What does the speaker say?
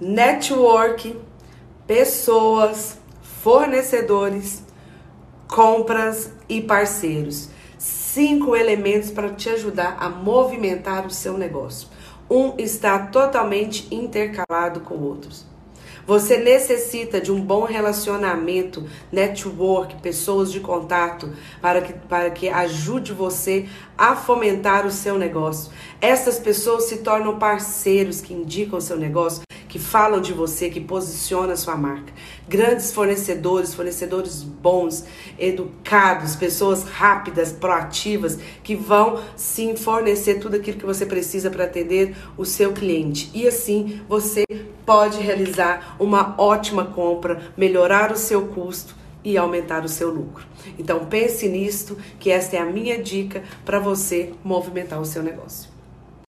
network, pessoas, fornecedores, compras e parceiros. Cinco elementos para te ajudar a movimentar o seu negócio. Um está totalmente intercalado com outros. Você necessita de um bom relacionamento, network, pessoas de contato para que, para que ajude você a fomentar o seu negócio. Essas pessoas se tornam parceiros que indicam o seu negócio, que falam de você, que posicionam a sua marca. Grandes fornecedores, fornecedores bons, educados, pessoas rápidas, proativas, que vão sim fornecer tudo aquilo que você precisa para atender o seu cliente. E assim você pode realizar uma ótima compra, melhorar o seu custo e aumentar o seu lucro. Então pense nisto, que esta é a minha dica para você movimentar o seu negócio.